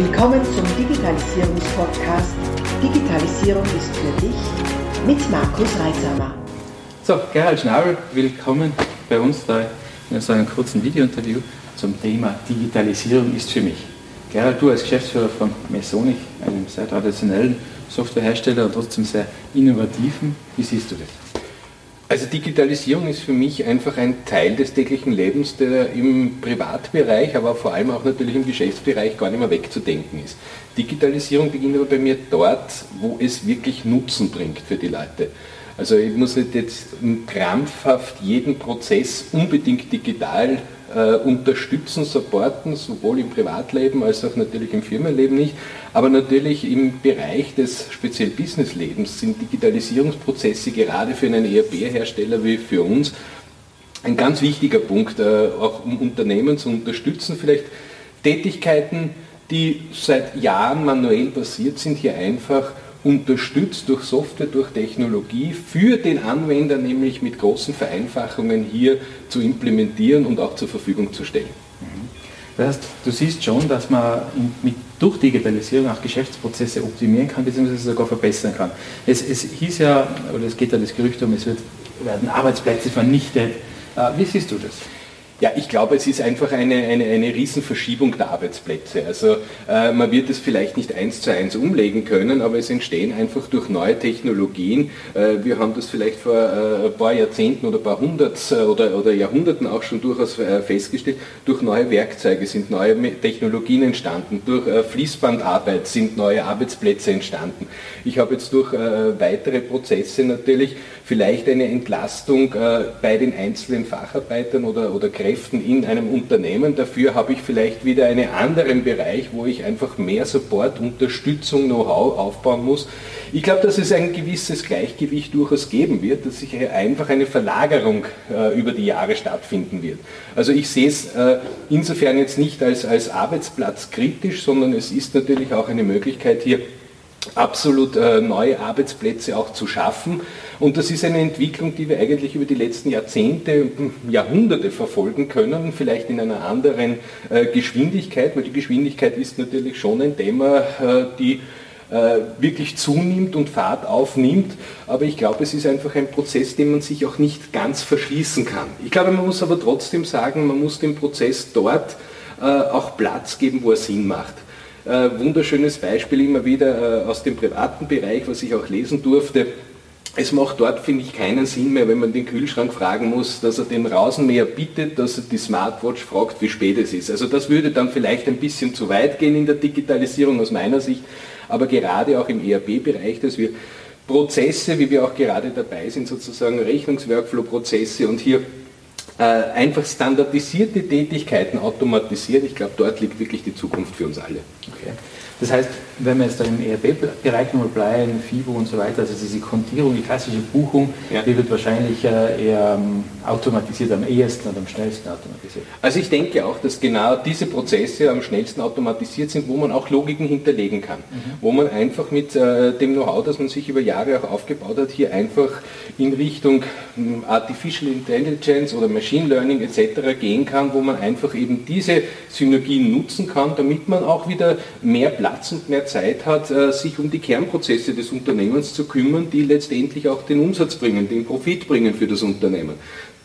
Willkommen zum Digitalisierungspodcast Digitalisierung ist für dich mit Markus Reitsamer. So, Gerhard Schnabel, willkommen bei uns da in so einem kurzen Videointerview zum Thema Digitalisierung ist für mich. Gerhard, du als Geschäftsführer von Mesonic, einem sehr traditionellen Softwarehersteller und trotzdem sehr innovativen, wie siehst du das? Also Digitalisierung ist für mich einfach ein Teil des täglichen Lebens, der im Privatbereich, aber vor allem auch natürlich im Geschäftsbereich gar nicht mehr wegzudenken ist. Digitalisierung beginnt aber bei mir dort, wo es wirklich Nutzen bringt für die Leute. Also ich muss nicht jetzt krampfhaft jeden Prozess unbedingt digital äh, unterstützen, supporten, sowohl im Privatleben als auch natürlich im Firmenleben nicht. Aber natürlich im Bereich des speziell Businesslebens sind Digitalisierungsprozesse gerade für einen ERP-Hersteller wie für uns ein ganz wichtiger Punkt, äh, auch um Unternehmen zu unterstützen. Vielleicht Tätigkeiten, die seit Jahren manuell passiert sind, hier einfach unterstützt durch Software, durch Technologie für den Anwender nämlich mit großen Vereinfachungen hier zu implementieren und auch zur Verfügung zu stellen. Mhm. Das heißt, du siehst schon, dass man mit, durch Digitalisierung auch Geschäftsprozesse optimieren kann, beziehungsweise sogar verbessern kann. Es, es hieß ja, oder es geht ja das Gerücht um, es wird, werden Arbeitsplätze vernichtet. Äh, wie siehst du das? Ja, ich glaube, es ist einfach eine, eine, eine Riesenverschiebung der Arbeitsplätze. Also äh, man wird es vielleicht nicht eins zu eins umlegen können, aber es entstehen einfach durch neue Technologien. Äh, wir haben das vielleicht vor äh, ein paar Jahrzehnten oder ein paar hundert äh, oder, oder Jahrhunderten auch schon durchaus äh, festgestellt. Durch neue Werkzeuge sind neue Technologien entstanden. Durch äh, Fließbandarbeit sind neue Arbeitsplätze entstanden. Ich habe jetzt durch weitere Prozesse natürlich vielleicht eine Entlastung bei den einzelnen Facharbeitern oder, oder in einem Unternehmen. Dafür habe ich vielleicht wieder einen anderen Bereich, wo ich einfach mehr Support, Unterstützung, Know-how aufbauen muss. Ich glaube, dass es ein gewisses Gleichgewicht durchaus geben wird, dass sich einfach eine Verlagerung äh, über die Jahre stattfinden wird. Also ich sehe es äh, insofern jetzt nicht als, als Arbeitsplatz kritisch, sondern es ist natürlich auch eine Möglichkeit hier, absolut äh, neue Arbeitsplätze auch zu schaffen. Und das ist eine Entwicklung, die wir eigentlich über die letzten Jahrzehnte, hm, Jahrhunderte verfolgen können, vielleicht in einer anderen äh, Geschwindigkeit, weil die Geschwindigkeit ist natürlich schon ein Thema, äh, die äh, wirklich zunimmt und Fahrt aufnimmt. Aber ich glaube, es ist einfach ein Prozess, den man sich auch nicht ganz verschließen kann. Ich glaube, man muss aber trotzdem sagen, man muss dem Prozess dort auch Platz geben, wo er Sinn macht. Wunderschönes Beispiel immer wieder aus dem privaten Bereich, was ich auch lesen durfte. Es macht dort, finde ich, keinen Sinn mehr, wenn man den Kühlschrank fragen muss, dass er den Rasenmäher bittet, dass er die Smartwatch fragt, wie spät es ist. Also das würde dann vielleicht ein bisschen zu weit gehen in der Digitalisierung aus meiner Sicht, aber gerade auch im ERP-Bereich, dass wir Prozesse, wie wir auch gerade dabei sind, sozusagen Rechnungsworkflow-Prozesse und hier einfach standardisierte Tätigkeiten automatisiert. Ich glaube, dort liegt wirklich die Zukunft für uns alle. Okay. Das heißt, wenn wir jetzt da im ERP-Bereich nochmal bleiben, FIBO und so weiter, also diese Kontierung, die klassische Buchung, ja. die wird wahrscheinlich äh, eher ähm, automatisiert, am ehesten und am schnellsten automatisiert. Also ich denke auch, dass genau diese Prozesse am schnellsten automatisiert sind, wo man auch Logiken hinterlegen kann, mhm. wo man einfach mit äh, dem Know-how, das man sich über Jahre auch aufgebaut hat, hier einfach in Richtung hm, Artificial Intelligence oder Machine Learning etc. gehen kann, wo man einfach eben diese Synergien nutzen kann, damit man auch wieder mehr Platz Platz und mehr Zeit hat, äh, sich um die Kernprozesse des Unternehmens zu kümmern, die letztendlich auch den Umsatz bringen, den Profit bringen für das Unternehmen.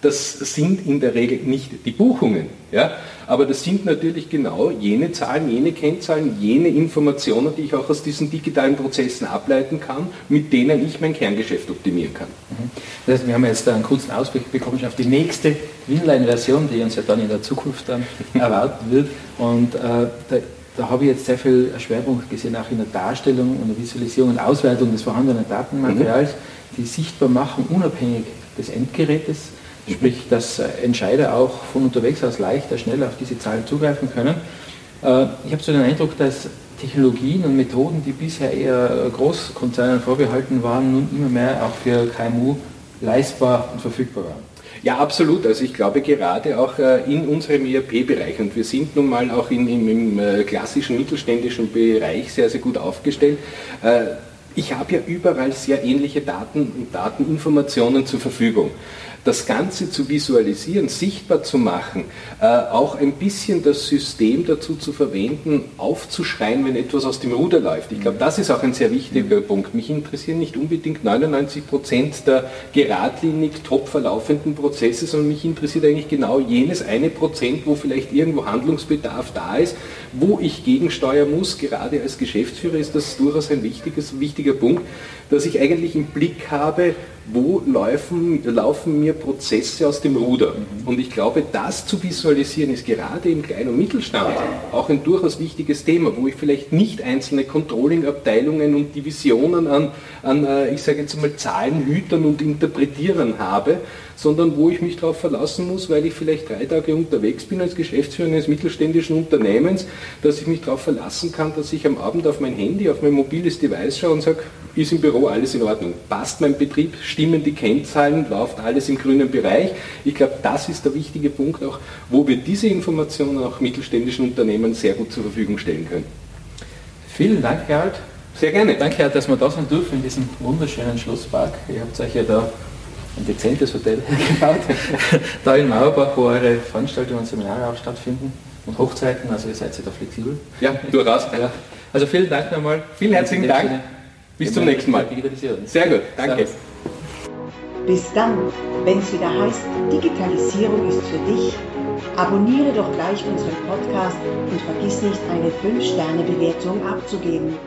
Das sind in der Regel nicht die Buchungen, ja, aber das sind natürlich genau jene Zahlen, jene Kennzahlen, jene Informationen, die ich auch aus diesen digitalen Prozessen ableiten kann, mit denen ich mein Kerngeschäft optimieren kann. Mhm. Das heißt, wir haben jetzt einen kurzen Ausblick bekommen auf die nächste Winline-Version, die uns ja dann in der Zukunft dann erwarten wird. Und äh, da habe ich jetzt sehr viel Schwerpunkt gesehen, auch in der Darstellung und der Visualisierung und Auswertung des vorhandenen Datenmaterials, mhm. die sichtbar machen, unabhängig des Endgerätes. Sprich, dass äh, Entscheider auch von unterwegs aus leichter, schneller auf diese Zahlen zugreifen können. Äh, ich habe so den Eindruck, dass Technologien und Methoden, die bisher eher Großkonzernen vorbehalten waren, nun immer mehr auch für KMU leistbar und verfügbar waren. Ja, absolut. Also ich glaube gerade auch äh, in unserem ERP-Bereich und wir sind nun mal auch in, im, im klassischen mittelständischen Bereich sehr, sehr gut aufgestellt. Ich habe ja überall sehr ähnliche Daten und Dateninformationen zur Verfügung. Das Ganze zu visualisieren, sichtbar zu machen, äh, auch ein bisschen das System dazu zu verwenden, aufzuschreien, wenn etwas aus dem Ruder läuft. Ich glaube, das ist auch ein sehr wichtiger Punkt. Mich interessieren nicht unbedingt 99 Prozent der geradlinig top verlaufenden Prozesse, sondern mich interessiert eigentlich genau jenes eine Prozent, wo vielleicht irgendwo Handlungsbedarf da ist, wo ich gegensteuern muss. Gerade als Geschäftsführer ist das durchaus ein wichtiges, wichtiger Punkt, dass ich eigentlich im Blick habe, wo laufen, laufen mir Prozesse aus dem Ruder. Mhm. Und ich glaube, das zu visualisieren ist gerade im Klein- und Mittelstand auch ein durchaus wichtiges Thema, wo ich vielleicht nicht einzelne Controlling-Abteilungen und Divisionen an, an äh, ich sage jetzt mal, Zahlenhütern und Interpretierern habe, sondern wo ich mich darauf verlassen muss, weil ich vielleicht drei Tage unterwegs bin als Geschäftsführer eines mittelständischen Unternehmens, dass ich mich darauf verlassen kann, dass ich am Abend auf mein Handy, auf mein mobiles Device schaue und sage, ist im Büro alles in Ordnung, passt mein Betrieb, stimmen die Kennzahlen, läuft alles im grünen Bereich. Ich glaube, das ist der wichtige Punkt auch, wo wir diese Informationen auch mittelständischen Unternehmen sehr gut zur Verfügung stellen können. Vielen Dank, Gerald. Sehr gerne. Danke, Herr, dass wir da sein dürfen in diesem wunderschönen Schlosspark. Ihr habt euch ja da ein dezentes Hotel gebaut, da in Mauerbach, wo eure Veranstaltungen und Seminare auch stattfinden und Hochzeiten, also ihr seid ja da flexibel. Ja, durchaus. Ja. Also vielen Dank nochmal. Vielen herzlichen Dank. Bis zum nächsten Mal. Sehr gut, danke. Bis dann, wenn es wieder heißt, Digitalisierung ist für dich. Abonniere doch gleich unseren Podcast und vergiss nicht, eine 5-Sterne-Bewertung abzugeben.